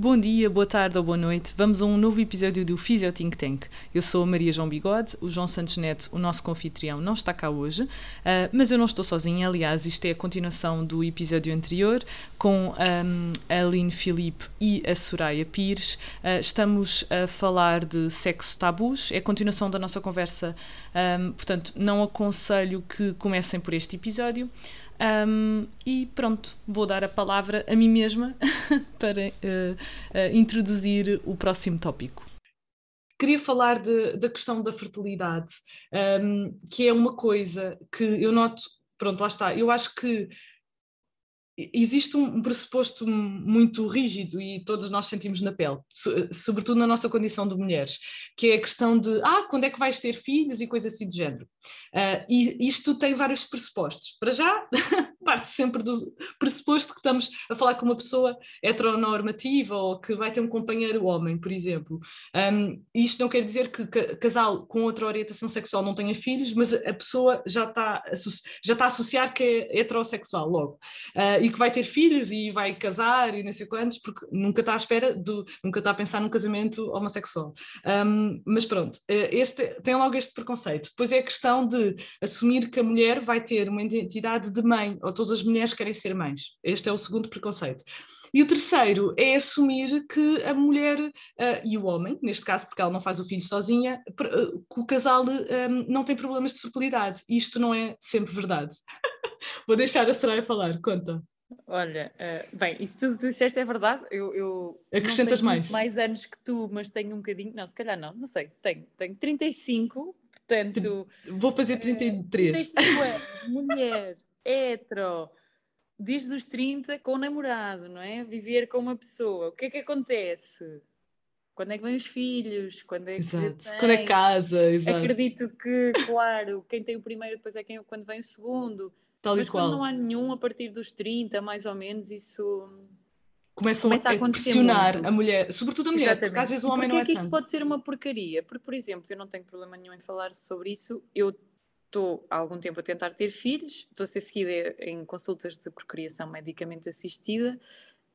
Bom dia, boa tarde ou boa noite. Vamos a um novo episódio do Physio Think Tank. Eu sou a Maria João Bigode, o João Santos Neto, o nosso confitrião, não está cá hoje, uh, mas eu não estou sozinha. Aliás, isto é a continuação do episódio anterior com um, a Aline Filipe e a Soraya Pires. Uh, estamos a falar de sexo tabus, é a continuação da nossa conversa, um, portanto, não aconselho que comecem por este episódio. Um, e pronto, vou dar a palavra a mim mesma para uh, uh, introduzir o próximo tópico. Queria falar de, da questão da fertilidade, um, que é uma coisa que eu noto, pronto, lá está, eu acho que existe um pressuposto muito rígido e todos nós sentimos na pele, sobretudo na nossa condição de mulheres, que é a questão de ah, quando é que vais ter filhos e coisas assim de género. Uh, e isto tem vários pressupostos. Para já, parte sempre do pressuposto que estamos a falar com uma pessoa heteronormativa ou que vai ter um companheiro homem, por exemplo. Um, isto não quer dizer que casal com outra orientação sexual não tenha filhos, mas a pessoa já está, já está a associar que é heterossexual logo. Uh, e que vai ter filhos e vai casar e não sei quantos, porque nunca está à espera, do, nunca está a pensar num casamento homossexual. Um, mas pronto, uh, este, tem logo este preconceito. Depois é a questão de assumir que a mulher vai ter uma identidade de mãe, ou todas as mulheres querem ser mães. Este é o segundo preconceito. E o terceiro é assumir que a mulher uh, e o homem, neste caso porque ela não faz o filho sozinha, uh, que o casal um, não tem problemas de fertilidade. Isto não é sempre verdade. Vou deixar a Soraya falar, conta. Olha, uh, bem, isso tudo que disseste é verdade. Eu, eu Acrescentas mais. mais anos que tu, mas tenho um bocadinho. Não, se calhar não, não sei. Tenho, tenho 35, portanto. Vou fazer 33. Uh, 35 anos, mulher, hetero, desde os 30 com o namorado, não é? Viver com uma pessoa. O que é que acontece? Quando é que vêm os filhos? Quando é que exato. Quando é casa? Exato. Acredito que, claro, quem tem o primeiro depois é quem, quando vem o segundo. Tal Mas quando não há nenhum, a partir dos 30, mais ou menos, isso começam Começa a, a pressionar muito. a mulher, sobretudo a mulher, Exatamente. porque às vezes o homem não é, é que isso tanto. pode ser uma porcaria? Porque, por exemplo, eu não tenho problema nenhum em falar sobre isso, eu estou há algum tempo a tentar ter filhos, estou a ser seguida em consultas de procriação medicamente assistida,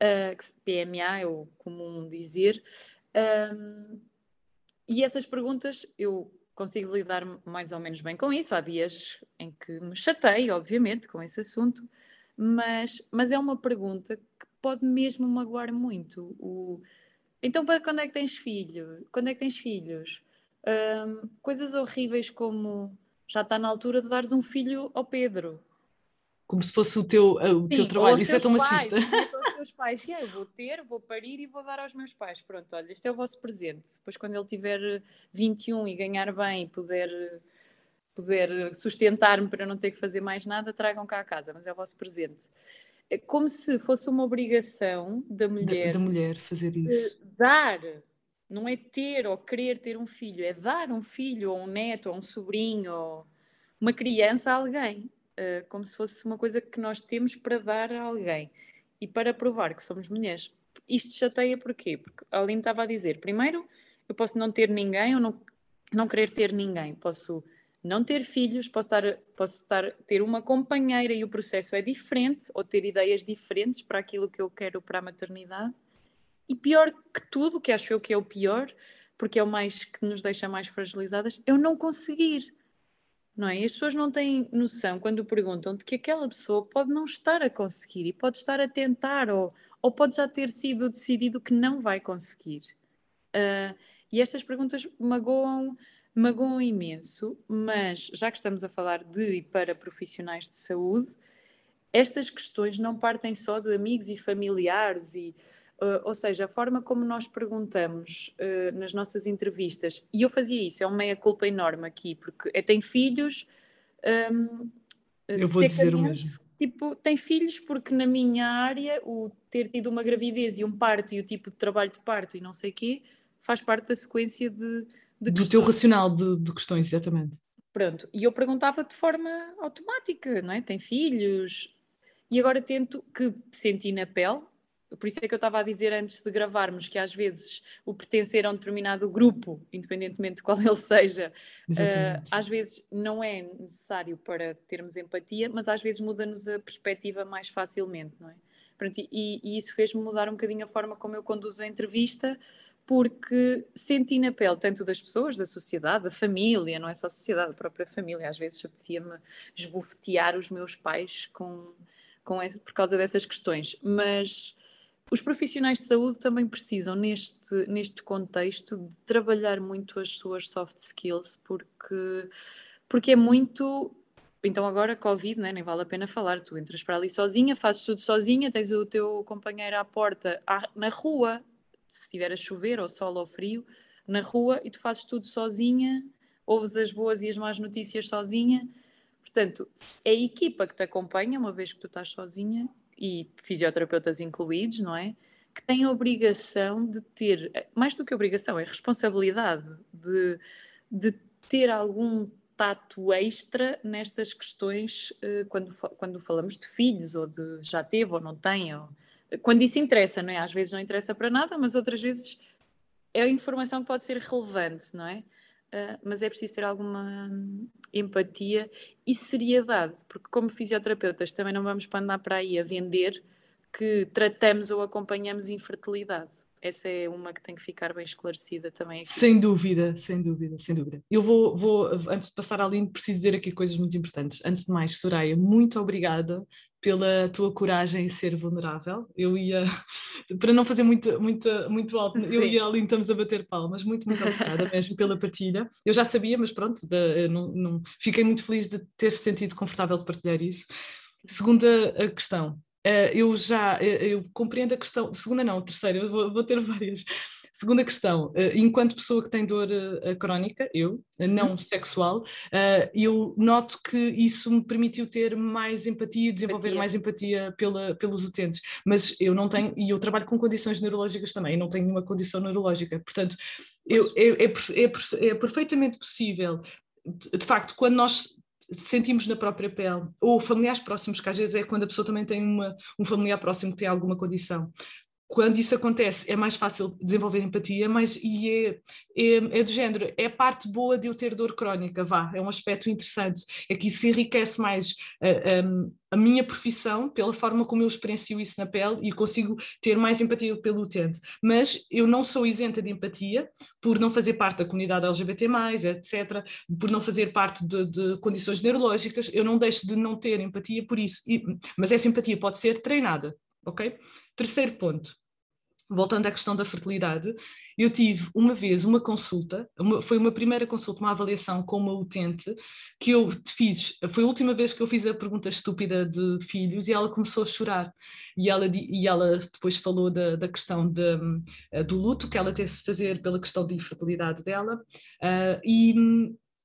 uh, PMA é o comum dizer, um, e essas perguntas eu consigo lidar mais ou menos bem com isso. Há dias em que me chatei, obviamente, com esse assunto, mas, mas é uma pergunta que pode mesmo magoar muito. O... Então, para quando é que tens filho? Quando é que tens filhos? Um, coisas horríveis como já está na altura de dares um filho ao Pedro como se fosse o teu, o Sim, teu trabalho. Isso é tão pais, machista. Os teus pais, yeah, eu vou ter, vou parir e vou dar aos meus pais. Pronto, olha, este é o vosso presente. Depois, quando ele tiver 21 e ganhar bem e puder, puder sustentar-me para não ter que fazer mais nada, tragam cá a casa, mas é o vosso presente. É como se fosse uma obrigação da mulher, da, da mulher fazer isso. Dar, não é ter ou querer ter um filho, é dar um filho ou um neto ou um sobrinho ou uma criança a alguém uh, como se fosse uma coisa que nós temos para dar a alguém e para provar que somos mulheres. Isto chateia porquê? Porque a Aline estava a dizer, primeiro, eu posso não ter ninguém ou não, não querer ter ninguém, posso não ter filhos, posso, estar, posso estar, ter uma companheira e o processo é diferente, ou ter ideias diferentes para aquilo que eu quero para a maternidade. E pior que tudo, que acho eu que é o pior, porque é o mais que nos deixa mais fragilizadas, eu não conseguir não é? E as pessoas não têm noção quando perguntam de que aquela pessoa pode não estar a conseguir e pode estar a tentar ou, ou pode já ter sido decidido que não vai conseguir. Uh, e estas perguntas magoam, magoam imenso, mas já que estamos a falar de e para profissionais de saúde, estas questões não partem só de amigos e familiares e Uh, ou seja, a forma como nós perguntamos uh, nas nossas entrevistas, e eu fazia isso, é uma meia-culpa enorme aqui, porque é, tem filhos. Um, eu vou dizer o mesmo. Tipo, tem filhos porque na minha área o ter tido uma gravidez e um parto e o tipo de trabalho de parto e não sei o quê faz parte da sequência de, de Do teu racional de, de questões, exatamente. Pronto, e eu perguntava de forma automática, não é? Tem filhos, e agora tento que senti na pele, por isso é que eu estava a dizer antes de gravarmos que às vezes o pertencer a um determinado grupo, independentemente de qual ele seja, uh, às vezes não é necessário para termos empatia, mas às vezes muda-nos a perspectiva mais facilmente, não é? Pronto, e, e isso fez-me mudar um bocadinho a forma como eu conduzo a entrevista, porque senti na pele tanto das pessoas, da sociedade, da família, não é só a sociedade, a própria família. Às vezes apetecia-me esbofetear os meus pais com, com esse, por causa dessas questões. Mas os profissionais de saúde também precisam, neste, neste contexto, de trabalhar muito as suas soft skills, porque, porque é muito. Então, agora, Covid, né? nem vale a pena falar. Tu entras para ali sozinha, fazes tudo sozinha, tens o teu companheiro à porta, à, na rua, se estiver a chover, ou sol ou frio, na rua e tu fazes tudo sozinha, ouves as boas e as más notícias sozinha. Portanto, é a equipa que te acompanha, uma vez que tu estás sozinha, e fisioterapeutas incluídos, não é? Que tem a obrigação de ter, mais do que obrigação, é responsabilidade de, de ter algum tato extra nestas questões uh, quando, quando falamos de filhos, ou de já teve ou não tem, ou, quando isso interessa, não é? Às vezes não interessa para nada, mas outras vezes é a informação que pode ser relevante, não é? Uh, mas é preciso ter alguma hum, empatia e seriedade, porque como fisioterapeutas também não vamos para andar para aí a vender que tratamos ou acompanhamos infertilidade. Essa é uma que tem que ficar bem esclarecida também aqui. Sem dúvida, sem dúvida, sem dúvida. Eu vou, vou antes de passar à linha, preciso dizer aqui coisas muito importantes. Antes de mais, Soraya, muito obrigada pela tua coragem em ser vulnerável. Eu ia, para não fazer muito, muito, muito alto, Sim. eu e a Aline estamos a bater palmas, muito, muito obrigada mesmo pela partilha. Eu já sabia, mas pronto, não, não, fiquei muito feliz de ter se sentido confortável de partilhar isso. Segunda a questão, Uh, eu já eu, eu compreendo a questão, segunda não, terceira, eu vou, vou ter várias. Segunda questão, uh, enquanto pessoa que tem dor uh, crónica, eu, não uhum. sexual, eu noto que isso me permitiu ter mais empatia, desenvolver empatia. mais empatia pela, pelos utentes, mas eu não tenho, e eu trabalho com condições neurológicas também, não tenho nenhuma condição neurológica, portanto, eu, é, é, é, é perfeitamente possível de facto, quando nós sentimos na própria pele, ou familiares próximos, que às vezes é quando a pessoa também tem uma, um familiar próximo que tem alguma condição. Quando isso acontece, é mais fácil desenvolver empatia, mas e é, é, é, do género, é a parte boa de eu ter dor crónica, vá, é um aspecto interessante, é que isso enriquece mais uh, um, a minha profissão pela forma como eu experiencio isso na pele e consigo ter mais empatia pelo utente. Mas eu não sou isenta de empatia por não fazer parte da comunidade LGBT, etc., por não fazer parte de, de condições neurológicas, eu não deixo de não ter empatia por isso. E, mas essa empatia pode ser treinada, ok? Terceiro ponto voltando à questão da fertilidade, eu tive uma vez uma consulta, uma, foi uma primeira consulta, uma avaliação com uma utente, que eu fiz, foi a última vez que eu fiz a pergunta estúpida de filhos e ela começou a chorar. E ela, e ela depois falou da, da questão de, do luto que ela teve de fazer pela questão de infertilidade dela. Uh, e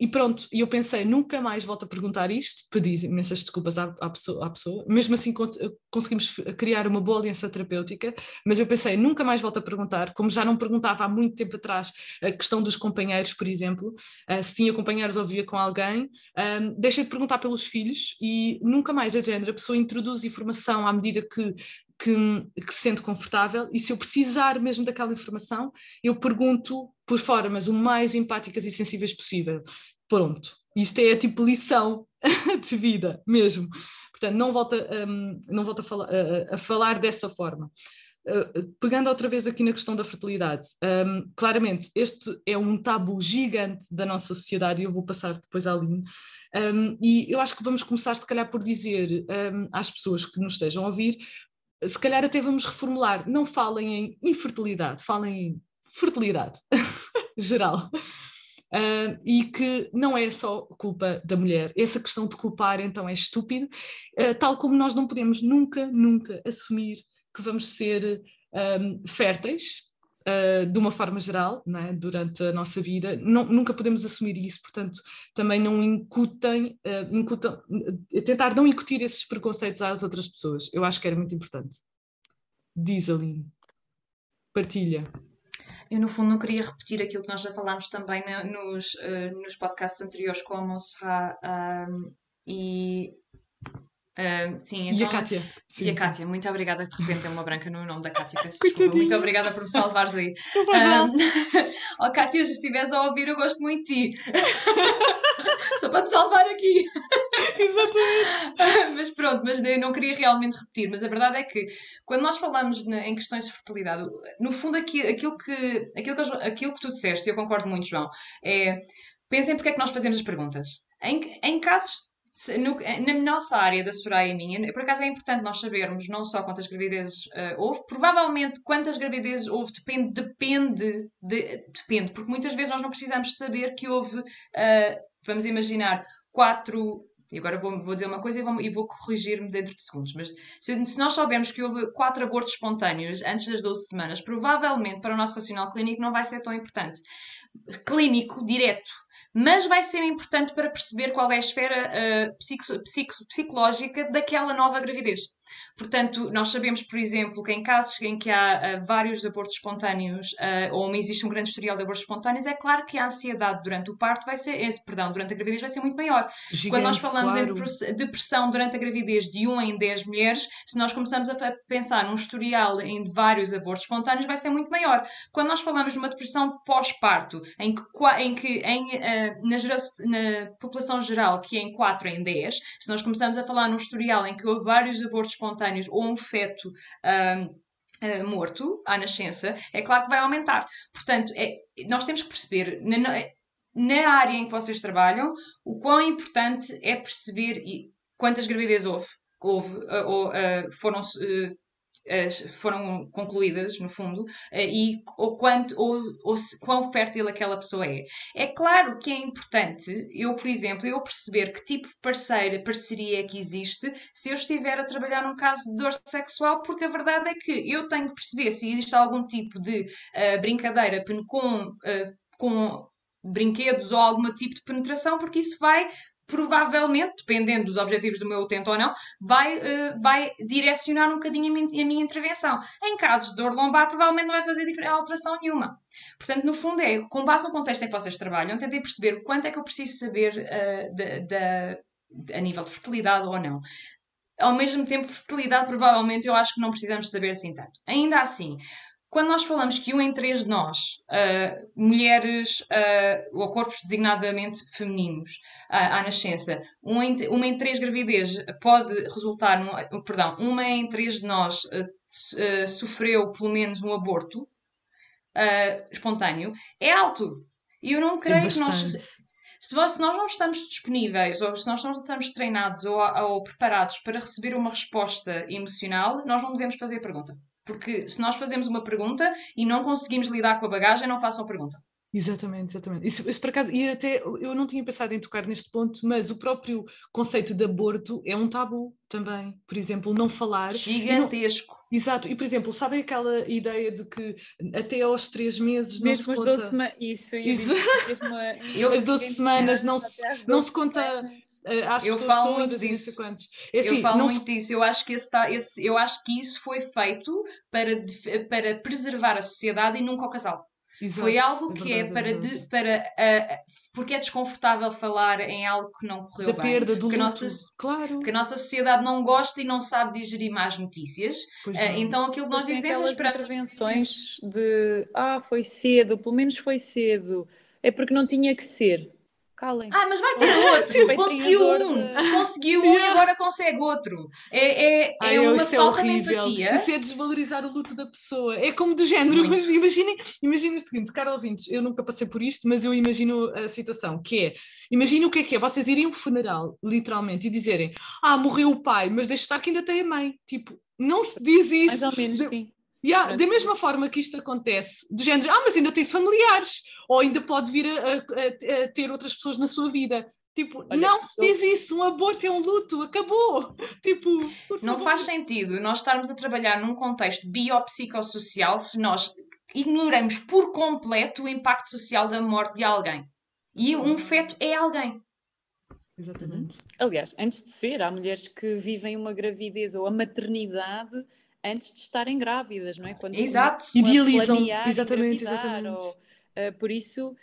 e pronto, e eu pensei, nunca mais volto a perguntar isto, pedi imensas desculpas à, à, pessoa, à pessoa, mesmo assim conseguimos criar uma boa aliança terapêutica, mas eu pensei, nunca mais volto a perguntar, como já não perguntava há muito tempo atrás a questão dos companheiros, por exemplo, uh, se tinha companheiros ou via com alguém, um, deixei de perguntar pelos filhos e nunca mais, a género, a pessoa introduz informação à medida que que, que, se sente confortável e se eu precisar mesmo daquela informação, eu pergunto por formas o mais empáticas e sensíveis possível. Pronto. Isto é tipo lição de vida mesmo. Portanto, não volta, um, não volta a, falar, a, a falar dessa forma. Uh, pegando outra vez aqui na questão da fertilidade, um, claramente este é um tabu gigante da nossa sociedade e eu vou passar depois à linha. Um, e eu acho que vamos começar, se calhar, por dizer um, às pessoas que nos estejam a ouvir, se calhar até vamos reformular, não falem em infertilidade, falem em fertilidade geral. Uh, e que não é só culpa da mulher. Essa questão de culpar então é estúpido, uh, tal como nós não podemos nunca, nunca assumir que vamos ser um, férteis uh, de uma forma geral é? durante a nossa vida. Não, nunca podemos assumir isso, portanto, também não incutem, incutam, tentar não incutir esses preconceitos às outras pessoas. Eu acho que era muito importante. Diz Aline, partilha eu no fundo não queria repetir aquilo que nós já falámos também nos, uh, nos podcasts anteriores com a Monserrat um, e Uh, sim, E então, a Kátia? Sim, E a. Kátia, muito obrigada. De repente deu uma branca no nome da Kátia. Peço desculpa. Muito obrigada por me salvares aí. Um, oh, Kátia, se estiveres a ouvir, eu gosto muito de ti. Só para te salvar aqui. Exatamente. mas pronto, mas eu não queria realmente repetir. Mas a verdade é que quando nós falamos na- em questões de fertilidade, no fundo aqui, aquilo, que, aquilo, que, aquilo que tu disseste, e eu concordo muito, João, é pensem porque é que nós fazemos as perguntas. Em, em casos. Se- no- na nossa área da Soraya e minha, por acaso é importante nós sabermos não só quantas gravidezes eh, houve, provavelmente quantas gravidezes houve depende, depende, de- depende, porque muitas vezes nós não precisamos saber que houve, eh, vamos imaginar, quatro e agora vou, vou dizer uma coisa e vou, vou corrigir-me dentro de segundos, mas se, se nós soubermos que houve quatro abortos espontâneos antes das 12 semanas, provavelmente para o nosso racional clínico não vai ser tão importante. Clínico, direto. Mas vai ser importante para perceber qual é a esfera ah, psico- psico- psicológica daquela nova gravidez. Portanto, nós sabemos, por exemplo, que em casos em que há ah, vários abortos espontâneos ah, ou existe um grande historial de abortos espontâneos, é claro que a ansiedade durante o parto vai ser, esse, perdão, durante a gravidez vai ser muito maior. Quando nós Gigante, falamos claro. em depressão durante a gravidez de 1 em 10 mulheres, se nós começamos a pensar num historial em vários abortos espontâneos, vai ser muito maior. Quando nós falamos de uma depressão pós-parto, em que, em que em, eh, na, gera- na população geral, que é em 4 em 10, se nós começamos a falar num historial em que houve vários abortos espontâneos ou um feto ahm, eh, morto à nascença, é claro que vai aumentar. Portanto, é- nós temos que perceber, na, na- área em que vocês trabalham, o quão importante é perceber e quantas gravidezes houve, houve uh, ou uh, foram, foram concluídas, no fundo, uh, e ou quanto, ou, ou se- quão fértil aquela pessoa é. É claro que é importante eu, por exemplo, eu perceber que tipo de parceira, parceria é que existe se eu estiver a trabalhar num caso de dor sexual, porque a verdade é que eu tenho que perceber se existe algum tipo de uh, brincadeira com, uh, com brinquedos ou algum tipo de penetração, porque isso vai provavelmente, dependendo dos objetivos do meu utente ou não, vai, eh, vai direcionar um bocadinho a minha, a minha intervenção. Em casos de dor lombar, provavelmente não vai fazer alteração nenhuma. Portanto, no fundo, é com base no contexto em que vocês trabalham, tentem perceber quanto é que eu preciso saber eh, da- da- a nível de fertilidade ou não. Ao mesmo tempo, fertilidade, provavelmente, eu acho que não precisamos saber assim tanto. Ainda assim, quando nós falamos que um em três de nós, ah, mulheres ah, ou corpos designadamente femininos, ah, à nascença, um em- uma em três gravidez pode resultar, num, perdão, uma em três de nós sofreu pelo menos um aborto espontâneo, é alto. E eu não creio que nós, se nós não estamos disponíveis ou se nós não estamos treinados ou, ou preparados para receber uma resposta emocional, nós não devemos fazer a pergunta. Porque se nós fazemos uma pergunta e não conseguimos lidar com a bagagem, não façam pergunta. Exatamente, exatamente. Isso, isso por acaso, e até eu não tinha pensado em tocar neste ponto, mas o próprio conceito de aborto é um tabu também. Por exemplo, não falar. Gigantesco. Exato, e por exemplo, sabem aquela ideia de que até aos três meses não Mesmo se as conta. 12 semanas. Isso, Isso. mesmo a- Eu- As 12 ninguém semanas não se- não 12 se conta- semanas. às Eu pessoas falo todas muito e não disso. É assim, eu falo não muito disso. Eu acho que, esse tá- esse- eu acho que isso foi feito para, para preservar a sociedade e nunca o casal. Exato, Foi algo que é, verdade, para, de- para ah, porque é desconfortável falar em algo que não correu da bem. perda, do porque luto. a nossa- Claro. Porque a nossa sociedade não gosta e não sabe digerir más notícias. Pois não. então aquilo que nós tem dizemos aquelas para intervenções de ah, foi cedo, pelo menos foi cedo. É porque não tinha que ser. Calem-se. Ah, mas vai ter outro. Foi Conseguiu um. de- Conseguiu um e agora consegue outro. É, é, Ai, é eu- uma isso é falta de horrível. empatia. Isso é desvalorizar o luto da pessoa. É como do género. Mas imaginem, imaginem o seguinte, Carol Vintes, eu nunca passei por isto, mas eu imagino a situação, que é, imaginem o que é que é, vocês irem a um funeral, literalmente, e dizerem, ah, morreu o pai, mas deixa estar que ainda tem a mãe. Tipo, não se diz Mais isso. ou menos, de- sim. Yeah, da mesma forma que isto acontece, do género, ah, mas ainda tem familiares, ou ainda pode vir a, a- a- a ter outras pessoas na sua vida. Tipo, Olha, não se diz isso, um aborto é um luto, acabou. Tipo, Não favor. faz sentido nós estarmos a trabalhar num contexto biopsicossocial se nós ignoramos por completo o impacto social da morte de alguém. E um feto é alguém. Exatamente. Aliás, antes de ser, há mulheres que vivem uma gravidez ou a maternidade antes de estarem grávidas, não é? Quando Exato. começam a Idealizam, planear exatamente, exatamente. ou, eh, por isso,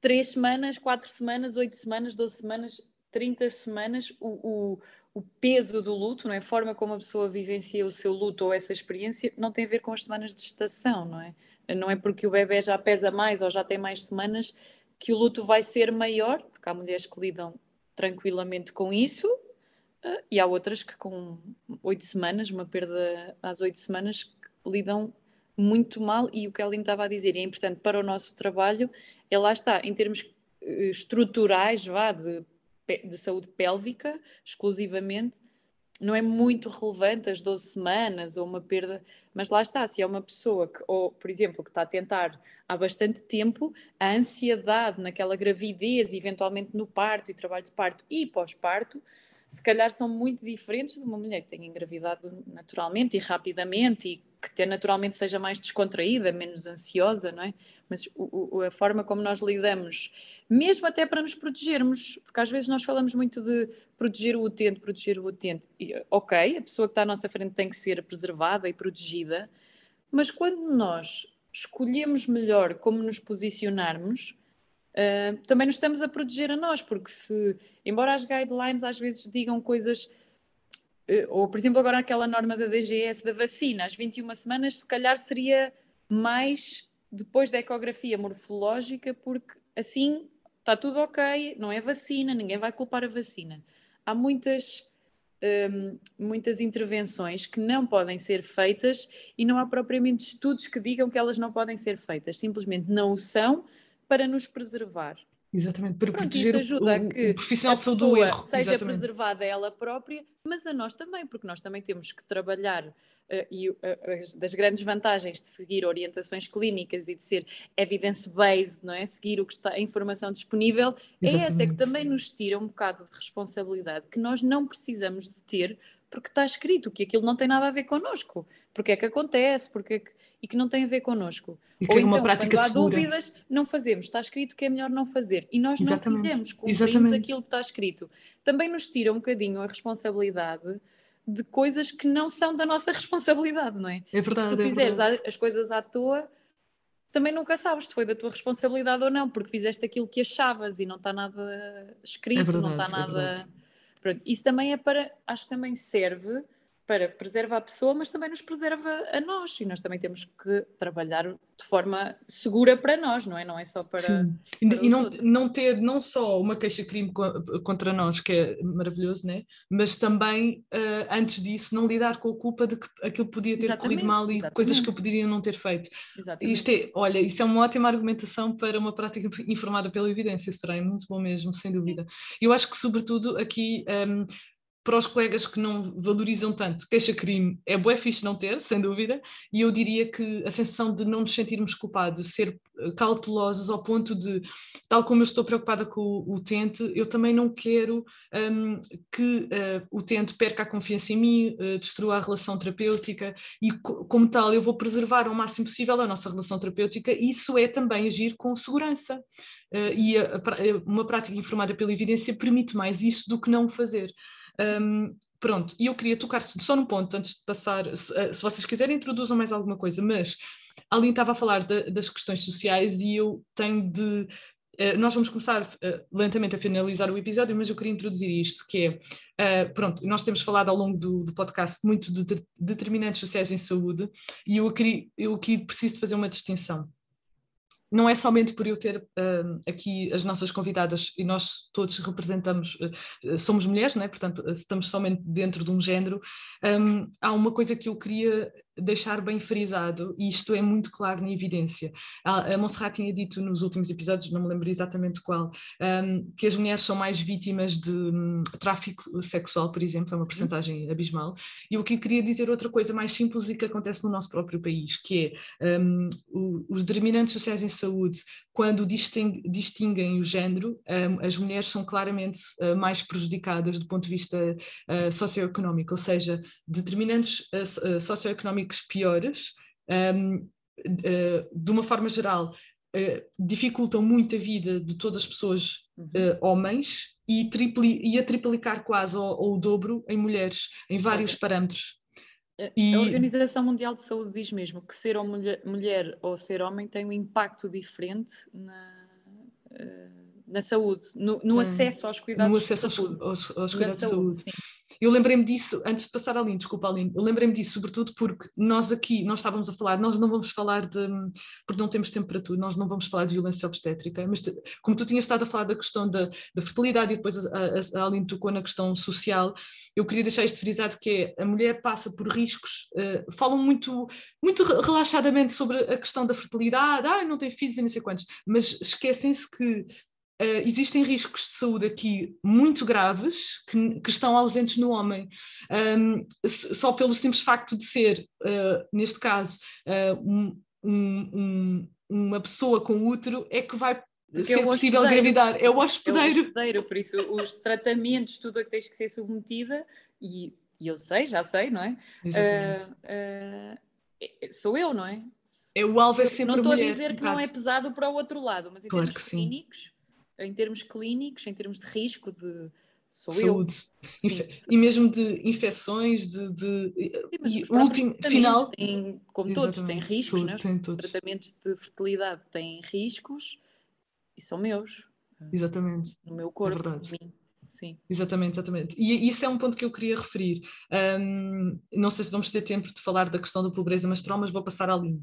três semanas, quatro semanas, oito semanas, doze semanas, 30 semanas, o, o, o peso do luto, não é? A forma como a pessoa vivencia o seu luto ou essa experiência não tem a ver com as semanas de gestação, não é? Não é porque o bebê já pesa mais ou já tem mais semanas que o luto vai ser maior, porque há mulheres que lidam tranquilamente com isso uh, e há outras que com oito semanas, uma perda às oito semanas, lidam muito mal. E o que a Aline estava a dizer, é importante para o nosso trabalho, é lá está, em termos eh, estruturais, vá, de de saúde pélvica, exclusivamente, não é muito relevante as 12 semanas ou uma perda, mas lá está, se é uma pessoa que, ou, por exemplo, que está a tentar há bastante tempo, a ansiedade naquela gravidez, eventualmente no parto e trabalho de parto e pós-parto, se calhar são muito diferentes de uma mulher que tenha engravidado naturalmente e rapidamente e que até naturalmente seja mais descontraída, menos ansiosa, não é? Mas o, o, a forma como nós lidamos, mesmo até para nos protegermos, porque às vezes nós falamos muito de proteger o utente, proteger o utente. E, ok, a pessoa que está à nossa frente tem que ser preservada e protegida, mas quando nós escolhemos melhor como nos posicionarmos, uh, também nos estamos a proteger a nós, porque se, embora as guidelines às vezes digam coisas eh, ou por exemplo agora aquela norma da DGS da vacina, às 21 semanas se calhar seria mais depois da ecografia morfológica, porque assim está tudo ok, não é vacina, ninguém vai culpar a vacina. Há muitas, hum, muitas intervenções que não podem ser feitas e não há propriamente estudos que digam que elas não podem ser feitas, simplesmente não o são para nos preservar. Exatamente, para Pronto, proteger isso ajuda o, a que o profissional a pessoa do erro. seja Exatamente. preservada ela própria, mas a nós também, porque nós também temos que trabalhar uh, e uh, das grandes vantagens de seguir orientações clínicas e de ser evidence-based, não é? Seguir o que está, a informação disponível, Exatamente. é essa é que também nos tira um bocado de responsabilidade que nós não precisamos de ter porque está escrito que aquilo não tem nada a ver connosco. Porque é que acontece, porque é que... e que não tem a ver connosco. E Ou é então, quando há segura. dúvidas, não fazemos. Está escrito que é melhor não fazer. E nós Exatamente. não fizemos, cumprimos Exatamente. aquilo que está escrito. Também nos tira um bocadinho a responsabilidade de coisas que não são da nossa responsabilidade, não é? É verdade. Se tu é fizeres verdade. as coisas à toa, também nunca sabes se foi da tua responsabilidade ou não, porque fizeste aquilo que achavas e não está nada escrito, é verdade, não está é nada. Pronto, isso também é para, acho que também serve para preservar a pessoa, mas também nos preserva a nós e nós também temos que trabalhar de forma segura para nós, não é? Não é só para. Sim. para e não, não ter não só uma queixa-crime contra nós, que é maravilhoso, né? mas também, uh, antes disso, não lidar com a culpa de que aquilo podia ter exatamente, corrido mal e exatamente. coisas que eu poderia não ter feito. Exatamente. Isto é, olha, isso é uma ótima argumentação para uma prática informada pela evidência, será muito bom mesmo, sem dúvida. Eu acho que, sobretudo, aqui. Um, para os colegas que não valorizam tanto, queixa-crime é bué fixe não ter, sem dúvida, e eu diria que a sensação de não nos sentirmos culpados, ser eh, cautelosos ao ponto de, tal como eu estou preocupada com o utente, eu também não quero um, que uh, o utente perca a confiança em mim, uh, destrua a relação terapêutica, e co como tal eu vou preservar ao máximo possível a nossa relação terapêutica, isso é também agir com segurança. Uh, e a, a, uma prática informada pela evidência permite mais isso do que não fazer. Um, pronto, e eu queria tocar só num ponto antes de passar, se, eh, se vocês quiserem introduzam mais alguma coisa, mas a Aline estava a falar de, das questões sociais e eu tenho de Uh, nós vamos começar uh, lentamente a finalizar o episódio, mas eu queria introduzir isto, que é, pronto, nós temos falado ao longo do, do podcast muito de, de, determinantes sociais em saúde, e eu aqui, eu aqui preciso fazer uma distinção não é somente por eu ter uh, aqui as nossas convidadas e nós todos representamos, uh, somos mulheres, né? portanto estamos somente dentro de um género, um, há uma coisa que eu queria deixar bem frisado, e isto é muito claro na evidência. A, a Monserrat tinha dito nos últimos episódios, não me lembro exatamente qual, um, que as mulheres são mais vítimas de um, tráfico sexual, por exemplo, é uma porcentagem abismal. E o que eu queria dizer outra coisa mais simples e que acontece no nosso próprio país, que é um, o, os determinantes sociais em saúde, quando distinguem o género, as mulheres são claramente uh, mais prejudicadas do ponto de vista uh, socioeconómico, ou seja, determinantes socioeconómicos piores, de uma forma geral, dificultam muito a vida de todas as pessoas uhum. homens e, tripli e a triplicar quase ou, ou, o dobro em mulheres, em vários okay. parâmetros. E... A Organização Mundial de Saúde diz mesmo que ser ou mulher, mulher, ou ser homem tem um impacto diferente na, uh, na saúde, no, no hum. acesso aos cuidados no acesso de saúde. Aos, aos, aos cuidados de saúde. saúde. Eu lembrei-me disso, antes de passar a Aline, desculpa Aline, eu lembrei-me disso sobretudo porque nós aqui, nós estávamos a falar, nós não vamos falar de, porque não temos tempo para tudo, nós não vamos falar de violência obstétrica, mas te, como tu tinhas estado a falar da questão da, da fertilidade e depois a, a, a Aline tocou na questão social, eu queria deixar isto frisado que é, a mulher passa por riscos, uh, falam muito, muito relaxadamente sobre a questão da fertilidade, ah, não tem filhos e não sei quantos, mas esquecem-se que Uh, existem riscos de saúde aqui muito graves que, que estão ausentes no homem, um, só pelo simples facto de ser, uh, neste caso, uh, um, um, uma pessoa com útero, é que vai Porque ser é possível engravidar. É o hospedeiro. É o hospedeiro, por isso os tratamentos, tudo a que tens que ser submetida, e, e eu sei, já sei, não é? sou eu, não é? É o alvo é sempre Não estou a dizer que não é pesado para o outro lado, mas em claro termos clínicos, em termos clínicos, em termos de risco de sou saúde eu. Sim, e mesmo de infecções, de, de Sim, e o último final têm, como Exatamente, todos têm riscos, tudo, né? Tem todos. tratamentos de fertilidade têm riscos e são meus. Exatamente. No meu corpo, é mim. Sim. Exatamente, exatamente. E isso é um ponto que eu queria referir. Um, não sei se vamos ter tempo de falar da questão da pobreza menstrual, mas vou passar à linha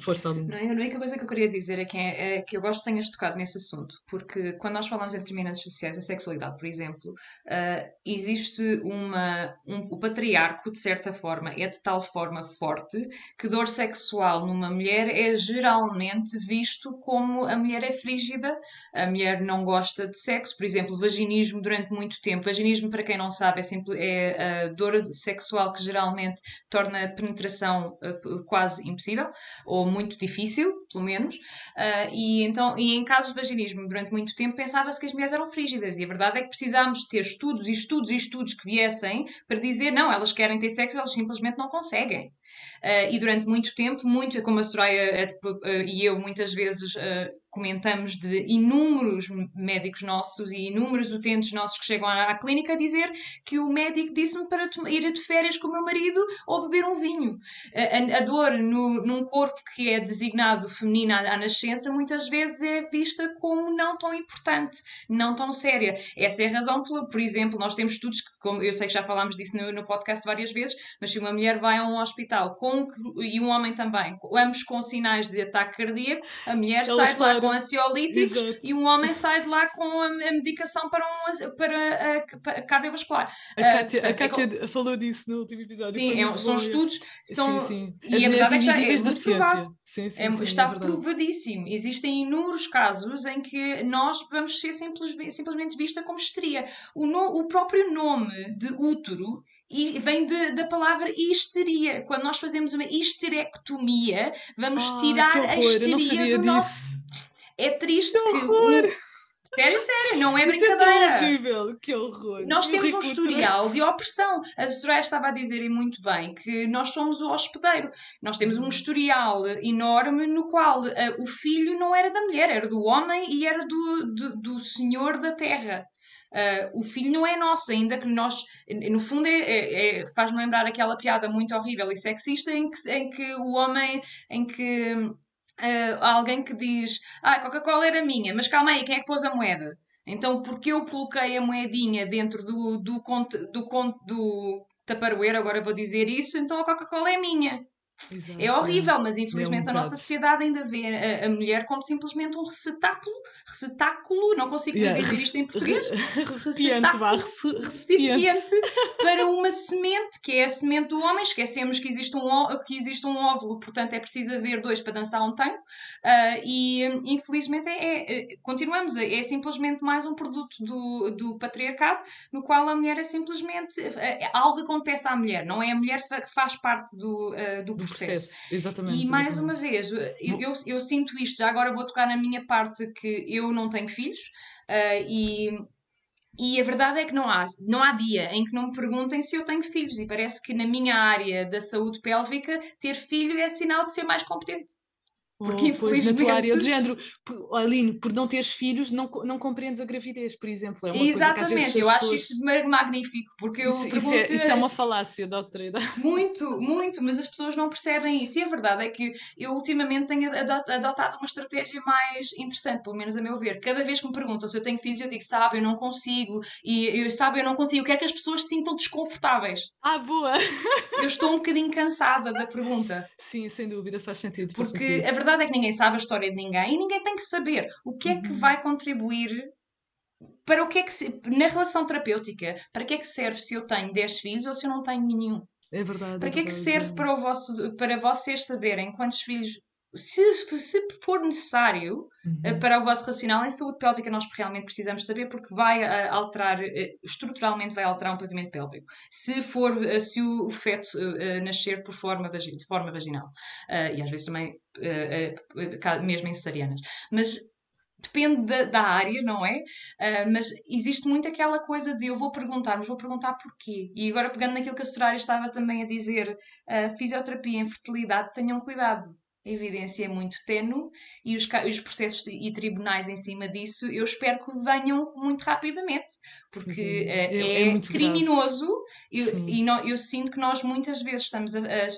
força. Não, a única coisa que eu queria dizer é que, é, é que eu gosto que tenhas tocado nesse assunto, porque quando nós falamos em determinados sociais, a sexualidade, por exemplo, uh, existe uma. Um, o patriarco, de certa forma, é de tal forma forte que dor sexual numa mulher é geralmente visto como a mulher é frígida, a mulher não gosta de sexo, por exemplo, vaginismo durante muito tempo. Vaginismo, para quem não sabe, é, simples, é a dor sexual que geralmente torna a penetração uh, quase impossível ou muito difícil, pelo menos, uh, e, então, e em casos de vaginismo, durante muito tempo, pensava-se que as mulheres eram frígidas, e a verdade é que precisámos ter estudos e estudos e estudos que viessem para dizer, não, elas querem ter sexo, elas simplesmente não conseguem. Uh, e durante muito tempo, muito, como a Soraya uh, e eu muitas vezes comentamos de inúmeros médicos nossos e inúmeros utentes nossos que chegam à, à clínica a dizer que o médico disse-me para ir de férias com o meu marido ou beber um vinho. A, a, dor no, num corpo que é designado feminino à, à, nascença muitas vezes é vista como não tão importante, não tão séria. Essa é a razão, por, por exemplo, nós temos estudos que, como eu sei que já falámos disso no, no podcast várias vezes, mas se uma mulher vai a um hospital com, e um homem também, ambos com sinais de ataque cardíaco, a mulher sai de lá com ansiolíticos Exato. e um homem sai de lá com a, a medicação para, um, para, a, para a cardiovascular. A Kátia, uh, portanto, a é, falou disso no último episódio. Sim, é, são estudos, são, sim, sim. e a verdade é que já é muito provado. Sim, sim, é, está é provadíssimo. Existem inúmeros casos em que nós vamos ser simples, simplesmente vista como histeria. O, no, o próprio nome de útero e vem de, da palavra histeria. Quando nós fazemos uma histerectomia, vamos ah, tirar a histeria do disso. nosso é triste que. que um... Sério, sério, não é Isso brincadeira. É horrível, que horror. Nós temos um historial de opressão. A Soraya estava a dizer e muito bem que nós somos o hospedeiro. Nós temos um historial enorme no qual uh, o filho não era da mulher, era do homem e era do, do, do senhor da terra. Uh, o filho não é nosso, ainda que nós, no fundo, é, é, é faz-me lembrar aquela piada muito horrível e sexista em que, em que o homem, em que uh, alguém que diz ah, a Coca-Cola era minha, mas calma aí, quem é que pôs a moeda? Então, porque eu coloquei a moedinha dentro do, do, do, do, do agora vou dizer isso, então a Coca-Cola é minha. Exato. É horrível, mas infelizmente é um a nossa sociedade ainda vê a, a, mulher como simplesmente um recetáculo, recetáculo, não consigo yeah. dizer isto em português, recipiente, recipiente para uma semente, que é a semente do homem. Esquecemos que existe um, que existe um óvulo, portanto é preciso haver dois para dançar um tango, uh, e infelizmente é, é, é continuamos, é simplesmente mais um produto do, do patriarcado, no qual a mulher é simplesmente é, algo acontece à mulher, não é a mulher que faz parte do, uh, do processo. processo. Exatamente. E mais uma vez, eu, eu, eu, sinto isto, já agora vou tocar na minha parte que eu não tenho filhos uh, e. E a verdade é que não há, não há dia em que não me perguntem se eu tenho filhos, e parece que na minha área da saúde pélvica ter filho é sinal de ser mais competente. Porque, infelizmente. na tua área de género, Aline, por não teres filhos, não, não compreendes a gravidez, por exemplo. É Exatamente, eu acho isso magnífico, porque eu isso, isso, é, isso é uma falácia, doutora. Muito, muito, mas as pessoas não percebem isso. E a verdade é que eu ultimamente tenho adotado uma estratégia mais interessante, pelo menos a meu ver. Cada vez que me perguntam se eu tenho filhos, eu digo, sabe, eu não consigo, e eu sabe, eu não consigo, eu quero que as pessoas se sintam desconfortáveis. Ah, boa! Eu estou um bocadinho cansada da pergunta. Sim, sem dúvida, faz sentido. Faz porque sentido. a verdade é que ninguém sabe a história de ninguém e ninguém tem que saber o que é que uhum. vai contribuir para o que é que se, na relação terapêutica, para que é que serve se eu tenho 10 filhos ou se eu não tenho nenhum? É verdade. Para é que é que serve é para, o vosso, para vocês saberem quantos filhos se, se for necessário eh, uhum. para o vosso racional em saúde pélvica, nós realmente precisamos saber porque vai uh, alterar, uh, estruturalmente vai alterar um pavimento pélvico. Se for, uh, se o, o feto nascer por forma de forma vaginal. e às vezes também, mesmo em cesarianas. Mas depende da, da, área, não é? Uh, mas existe muito aquela coisa de eu vou perguntar, mas vou perguntar porquê. E agora, pegando naquilo que a Soraya estava também a dizer, uh, fisioterapia em fertilidade, tenham cuidado evidência é muito tenue e os, os, processos e tribunais em cima disso eu espero que venham muito rapidamente, porque é, é, é criminoso. Eu, e não, eu sinto que nós muitas vezes estamos a, a,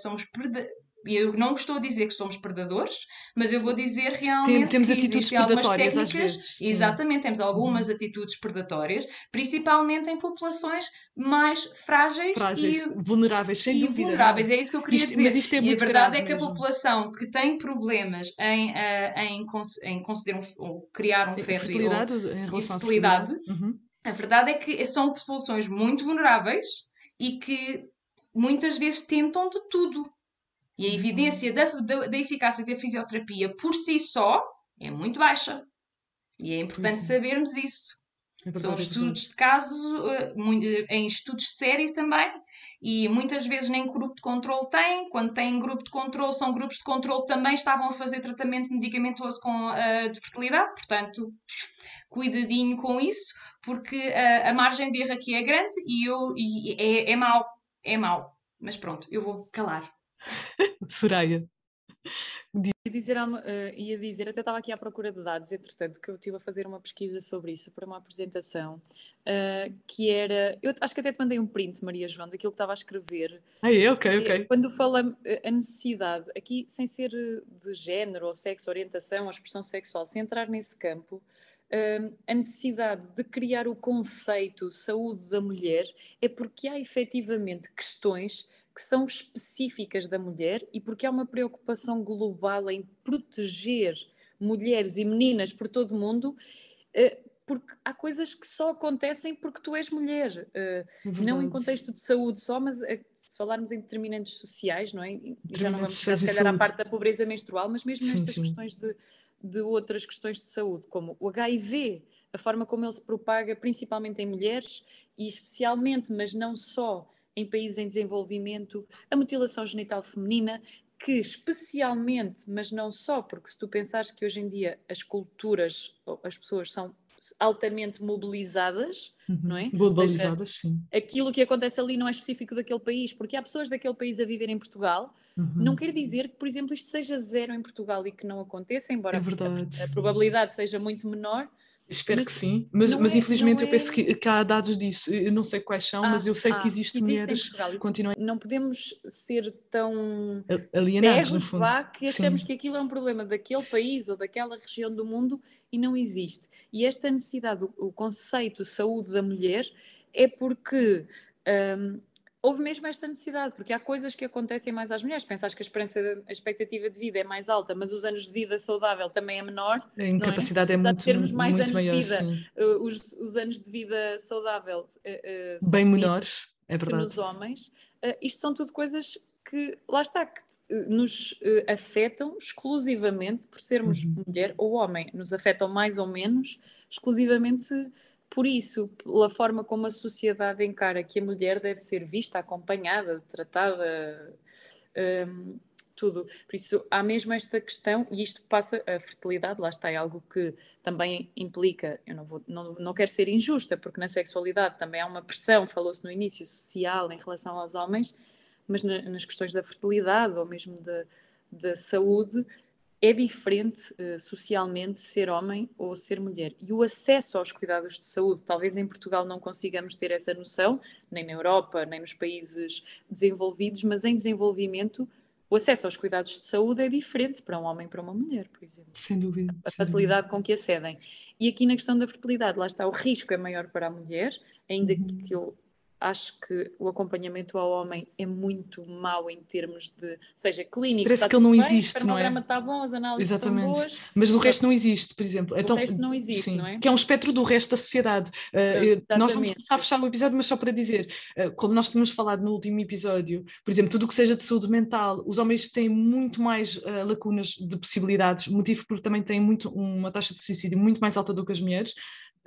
estamos eu não estou a dizer que somos predadores, mas eu vou dizer realmente temos que existem algumas técnicas. Vezes, exatamente, temos algumas uhum. atitudes predatórias, principalmente em populações mais frágeis, frágeis e vulneráveis, sem e dúvida. vulneráveis, é isso que eu queria isto, dizer. É e a verdade é que a mesmo. população que tem problemas em, uh, em, em conceder um, ou criar um feto fertilidade, ou, em relação fertilidade, uhum. a verdade é que são populações muito vulneráveis e que muitas vezes tentam de tudo e a uhum. evidência da, da, da, eficácia da fisioterapia por si só é muito baixa. E é importante Sim. sabermos isso. É São estudos de casos, eh, em estudos sérios também, e muitas vezes nem grupo de controle tem. Quando tem grupo de controle, são grupos de controle que também estavam a fazer tratamento medicamentoso com, uh, de fertilidade, portanto, cuidadinho com isso, porque uh, a margem de erro aqui é grande e, eu, e é, é mau, é mau. Mas pronto, eu vou calar. Soraya. Ia dizer, uh, ia dizer, até estava aqui à procura de dados, entretanto, que eu estive a fazer uma pesquisa sobre isso para uma apresentação, uh, que era, eu acho que até te mandei um print, Maria João, daquilo que estava a escrever. Aí, ok, ok. Quando fala a necessidade, aqui sem ser de género ou sexo, orientação ou expressão sexual, sem entrar nesse campo, a necessidade de criar o conceito saúde da mulher é porque há efetivamente questões que são específicas da mulher e porque há uma preocupação global em proteger mulheres e meninas por todo o mundo, eh, porque há coisas que só acontecem porque tu és mulher, eh, é não em contexto de saúde só, mas eh, se falarmos em determinantes sociais, não é? Já não vamos chegar, se calhar, à parte da pobreza menstrual, mas mesmo nestas sim, sim. questões de, de outras questões de saúde, como o HIV, a forma como ele se propaga, principalmente em mulheres e especialmente, mas não só em países em desenvolvimento, a mutilação genital feminina, que especialmente, mas não só, porque se tu pensares que hoje em dia as culturas, as pessoas são altamente mobilizadas, uhum. não é? Globalizadas, seja, sim. Aquilo que acontece ali não é específico daquele país, porque há pessoas daquele país a viver em Portugal, uhum. não quer dizer que, por exemplo, isto seja zero em Portugal e que não aconteça, embora é a, a probabilidade seja muito menor, Espero mas, que sim, mas, mas é, infelizmente eu penso é que, que, há dados disso, eu não sei quais são, ah, mas eu sei ah, que existem mulheres que continuam. Não podemos ser tão alienados, no fundo. Vá, que achamos sim. que aquilo é um problema daquele país ou daquela região do mundo e não existe. E esta necessidade, o, o conceito saúde da mulher, é porque um, houve mesmo esta necessidade, porque há coisas que acontecem mais às mulheres. Pensas que a, esperança, a expectativa de vida é mais alta, mas os anos de vida saudável também é menor. A incapacidade é? é muito termos mais muito anos maior, de vida, uh, os, os, anos de vida saudável uh, uh, bem menores, é verdade. nos homens. isto são tudo coisas que, lá está, que nos afetam exclusivamente por sermos uhum. mulher ou homem, nos afetam mais ou menos exclusivamente por isso, pela forma como a sociedade encara que a mulher deve ser vista, acompanhada, tratada, um, tudo. Por isso, há mesmo esta questão, e isto passa, a fertilidade, lá está, é algo que também implica, eu não, vou, não, não quero ser injusta, porque na sexualidade também há uma pressão, falou-se no início, social em relação aos homens, mas na, nas questões da fertilidade ou mesmo da, da saúde, é diferente uh, socialmente ser homem ou ser mulher. E o acesso aos cuidados de saúde, talvez em Portugal não consigamos ter essa noção, nem na Europa, nem nos países desenvolvidos, mas em desenvolvimento, o acesso aos cuidados de saúde é diferente para um homem e para uma mulher, por exemplo. Sem dúvida. A facilidade dúvida. com que acedem. E aqui na questão da fertilidade, lá está, o risco é maior para a mulher, ainda uhum. que eu acho que o acompanhamento ao homem é muito mau em termos de, seja clínico, parece que ele não bem, existe, não é? está bom, as análises Exatamente. estão boas. Mas o resto não existe, por exemplo. O então, resto não existe, sim, não é? Que é um espectro do resto da sociedade. Uh, nós vamos começar a fechar o episódio, mas só para dizer, uh, como nós tínhamos falado no último episódio, por exemplo, tudo o que seja de saúde mental, os homens têm muito mais lacunas de possibilidades, motivo porque também têm muito, uma taxa de suicídio muito mais alta do que as mulheres.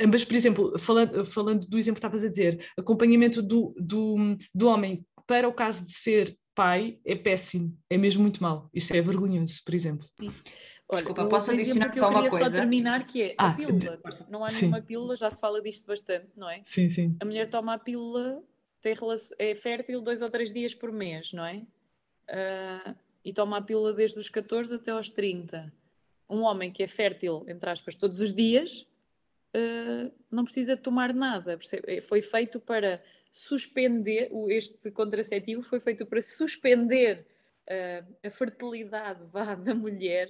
Mas, por exemplo, falando, falando do exemplo que estavas a dizer, acompanhamento do, do, do homem para o caso de ser pai é péssimo, é mesmo muito mau. Isso é vergonhoso, por exemplo. Olha, Desculpa, posso adicionar só uma coisa? só terminar que é ah, a pílula. Não há nenhuma sim. pílula, já se fala disto bastante, não é? Sim, sim. A mulher toma a pílula, tem relação, é fértil dois ou três dias por mês, não é? Uh, e toma a pílula desde os 14 até aos 30. Um homem que é fértil, entre aspas, todos os dias, uh, não precisa tomar nada. Eh, foi feito para suspender, este contraceptivo foi feito para suspender uh, a fertilidade da mulher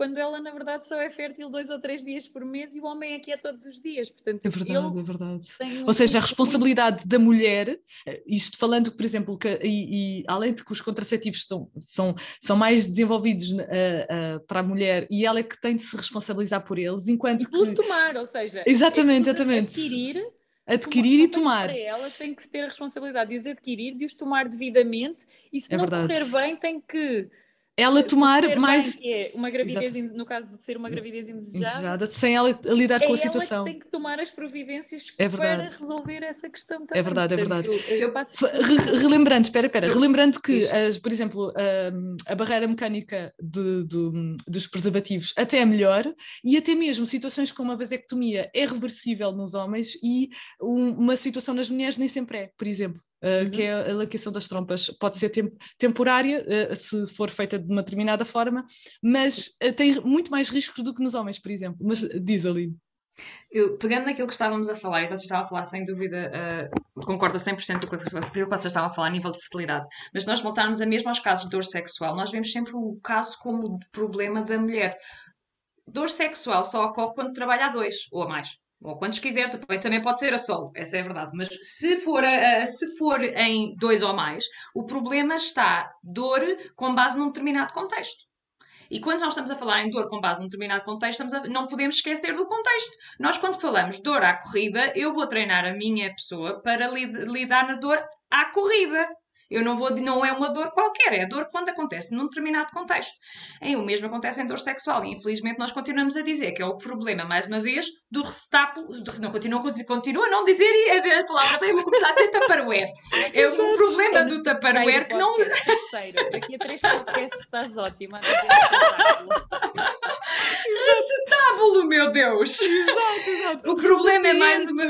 quando ela na verdade só é fértil dois ou três dias por mês e o homem aqui é todos os dias. Portanto, é verdade, é verdade. Ou seja, a responsabilidade da mulher, eh, isto falando, por exemplo, que, e, e além de que os contraceptivos são, são, são mais desenvolvidos uh, uh, para a mulher e ela é que tem de se responsabilizar por eles, enquanto. E pelos que... tomar, ou seja, exatamente, é exatamente. adquirir adquirir e tomar. Para elas tem que ter a responsabilidade de os adquirir, de os tomar devidamente e se é não verdade. correr bem tem que ela tomar mais. Que é uma gravidez, Exato. no caso de ser uma gravidez indesejada, indesejada sem ela lidar é com a situação. Ela que tem que tomar as providências é para resolver essa questão também. É verdade, Portanto, é verdade. Eu passo... Relembrando, espera, espera, relembrando que, as, por exemplo, a, a barreira mecânica de, de, dos preservativos até é melhor e até mesmo situações como a vasectomia é reversível nos homens e um, uma situação nas mulheres nem sempre é, por exemplo. Uh, uhum. que é a laqueação das trompas. Pode ser temp temporária, uh, se for feita de uma determinada forma, mas uh, tem muito mais riscos do que nos homens, por exemplo. Mas diz ali. Eu, pegando naquilo que estávamos a falar, e vocês estavam a falar sem dúvida, uh, concordo a 100% com que vocês estavam a falar a nível de fertilidade, mas se nós voltarmos a mesmo aos casos de dor sexual, nós vemos sempre o caso como problema da mulher. Dor sexual só ocorre quando trabalha a dois ou a mais ou quantos quiser, também pode ser a solo, essa é a verdade. Mas se for, a, se for em dois ou mais, o problema está dor com base num determinado contexto. E quando nós estamos a falar em dor com base num determinado contexto, a, não podemos esquecer do contexto. Nós, quando falamos dor à corrida, eu vou treinar a minha pessoa para lidar na dor à corrida. Eu não vou, não é uma dor qualquer, é a dor quando acontece num determinado contexto. E o mesmo acontece em dor sexual e infelizmente nós continuamos a dizer que é o problema, mais uma vez, do recitáculo, não continua, continua a não dizer a, a palavra, eu vou começar a ter taparoer. É o problema do taparoer que não... Terceiro. Daqui a três podcasts estás ótima. Recitábulo, meu Deus! Exato, exato. O problema é mais uma...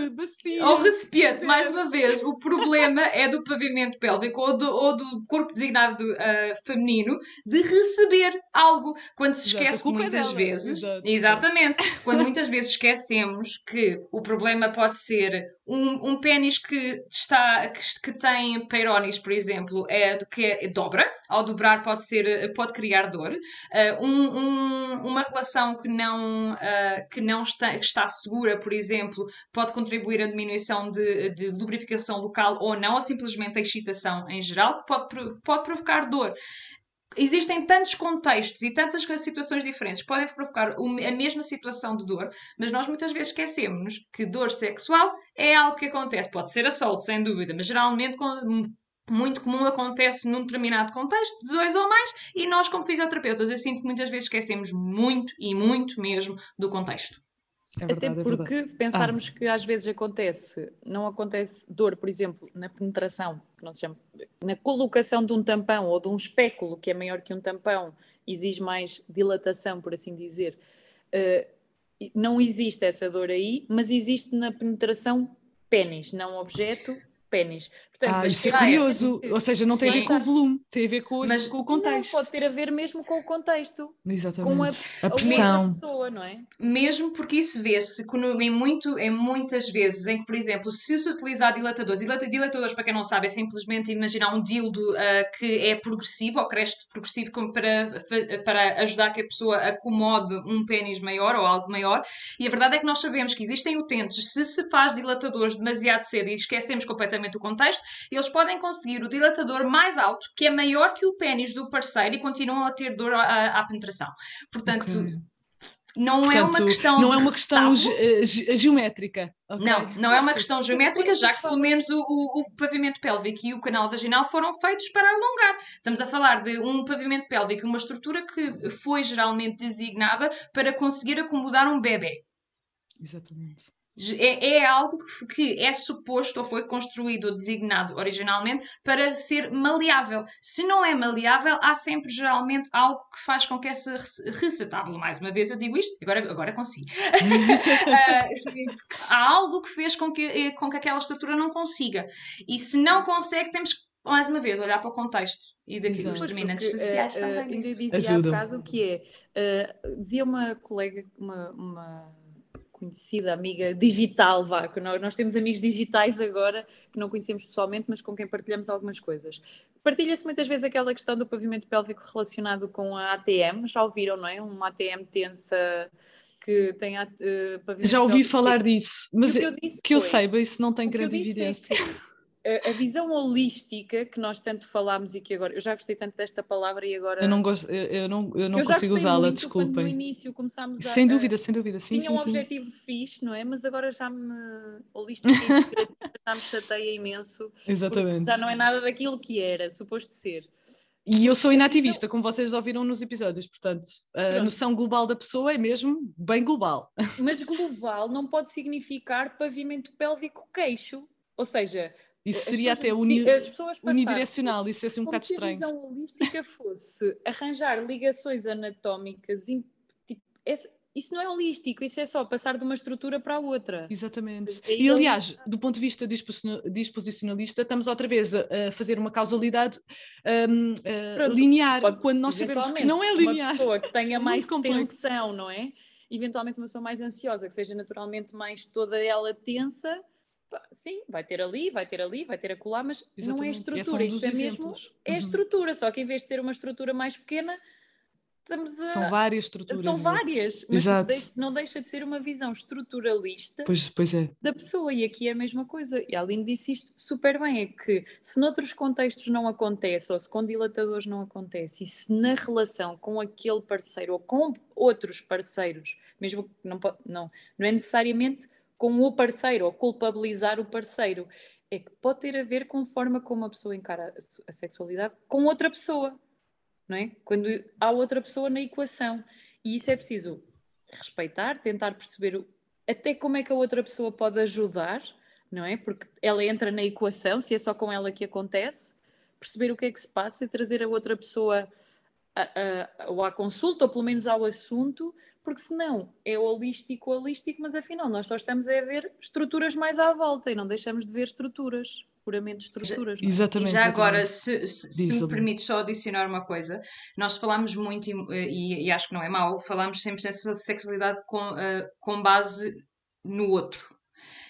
O recipiente, mais uma vez, o problema é do pavimento pélvico ou do, ou do corpo designado uh, feminino de receber algo. Quando se esquece Exato, muitas dela. vezes. Exato. Exatamente. Quando muitas vezes esquecemos que o problema pode ser um, um pênis que, está, que, que tem peirónis, por exemplo, é, que é, dobra. Ao dobrar pode, ser, pode criar dor. Uh, um, um, uma relação que não, uh, que não está, que está segura, por exemplo, pode contribuir à diminuição de, de lubrificação local ou não, ou simplesmente a excitação em geral, que pode, pode provocar dor existem tantos contextos e tantas situações diferentes que podem provocar a mesma situação de dor, mas nós muitas vezes esquecemos que dor sexual é algo que acontece, pode ser assalto, sem dúvida, mas geralmente muito comum acontece num determinado contexto, de dois ou mais, e nós, como fisioterapeutas, eu sinto que muitas vezes esquecemos muito e muito mesmo do contexto. É verdade, Até porque, é se pensarmos ah. que às vezes acontece, não acontece dor, por exemplo, na penetração, que não se chama, na colocação de um tampão ou de um espéculo que é maior que um tampão, exige mais dilatação, por assim dizer. Uh, não existe essa dor aí, mas existe na penetração pênis, não objeto, pênis. Portanto, Ah, isso é curioso. Ou seja, não tem a ver Sim. com o volume, tem a ver com, Mas- com o Não, contexto. pode ter a ver mesmo com o contexto, Exatamente. com a, a pressão. pessoa, não é? Mesmo porque isso vê-se em, muito, em muitas vezes em que, por exemplo, se se utilizar dilatadores, dilata- dilatadores, para quem não sabe, é simplesmente imaginar um dildo ah, que é progressivo, ou cresce progressivo como para, para ajudar que a pessoa acomode um pênis maior ou algo maior. E a verdade é que nós sabemos que existem utentes, se se faz dilatadores demasiado cedo e esquecemos completamente o contexto, eles podem conseguir o dilatador mais alto, que é maior que o pênis do parceiro e continuam a ter dor à, à penetração. Portanto, Ok. não é uma Portanto, questão não é uma questão ge- ge- geométrica. ok? Não, não é uma questão geométrica, já que pelo menos o, o- o pavimento pélvico e o canal vaginal foram feitos para alongar. Estamos a falar de um pavimento pélvico, uma estrutura que foi geralmente designada para conseguir acomodar um bebê. Exatamente. É, é algo que, que é suposto ou foi construído ou designado originalmente para ser maleável. Se não é maleável, há sempre geralmente algo que faz com que essa rece- receptáculo, mais uma vez eu digo isto, agora, agora consigo. Ah, há algo que fez com que, eh, com que aquela estrutura não consiga. E se não consegue, temos que, mais uma vez, olhar para o contexto. E daqui os determinantes porque, sociais eh, eh, também. ainda nisso. dizia há bocado que é, eh, dizia uma colega, uma, uma conhecida amiga digital, vá, que nós, nós temos amigos digitais agora que não conhecemos pessoalmente, mas com quem partilhamos algumas coisas. Partilha-se muitas vezes aquela questão do pavimento pélvico relacionado com a ATM, já ouviram, não é? Uma ATM tensa que tem eh, pavimento Já ouvi pélvico. falar disso, mas que eu que eu saiba, isso não tem grande é evidência. que a, a visão holística que nós tanto falámos e que agora eu já gostei tanto desta palavra e agora Eu não, gosto, eu, eu não, eu não eu consigo usá-la, quando no início começámos a Sem dúvida, sem dúvida. Sim, tinha um sim, sim. objetivo fixe, não é? Mas agora já me holística já me chateia imenso Exatamente. já não é nada daquilo que era suposto ser. E eu sou inativista, como vocês ouviram nos episódios, portanto, a Pronto. noção global da pessoa é mesmo bem global. Mas global não pode significar pavimento pélvico queixo, ou seja, Isso seria pessoas- até uni, unidirecional, isso é assim um bocado se a estranho. visão holística fosse arranjar ligações anatómicas, tipo, esse- isso não é holístico, isso é só passar de uma estrutura para a outra. Exatamente. E ele- aliás, do ponto de vista disposiciona- disposicionalista, estamos outra vez a, fazer uma causalidade hum, uh, Pronto, linear, Pode- quando nós sabemos que não é linear. Uma pessoa que tenha É mais tensão, não é? Eventualmente uma pessoa mais ansiosa, que seja naturalmente mais toda ela tensa, sim, vai ter ali, vai ter ali, vai ter acolá, mas não é Exatamente. E esse estrutura, um isso é mesmo, exemplos. é Uhum. estrutura, só que em vez de ser uma estrutura mais pequena, estamos a... São várias estruturas. São exato. várias, mas Exato. deixa- não deixa de ser uma visão estruturalista Pois, pois é. da pessoa, e aqui é a mesma coisa. E a Aline disse isto super bem: é que se noutros contextos não acontece, ou se com dilatadores não acontece, e se na relação com aquele parceiro ou com outros parceiros, mesmo que não, não, não é necessariamente com o parceiro ou culpabilizar o parceiro, é que pode ter a ver com a forma como a pessoa encara a sexualidade com outra pessoa, não é? Quando há outra pessoa na equação. E isso é preciso respeitar, tentar perceber até como é que a outra pessoa pode ajudar, não é? Porque ela entra na equação, se é só com ela que acontece, perceber o que é que se passa e trazer a outra pessoa a, a, ou à consulta, ou pelo menos ao assunto, porque senão é holístico, holístico, mas afinal nós só estamos a ver estruturas mais à volta e não deixamos de ver estruturas, puramente estruturas. não é? Exatamente. E já agora, se, se, se me Silvia. permites só adicionar uma coisa, nós falamos muito, e, e- e acho que não é mau, falamos sempre nessa sexualidade com, eh, com base no outro.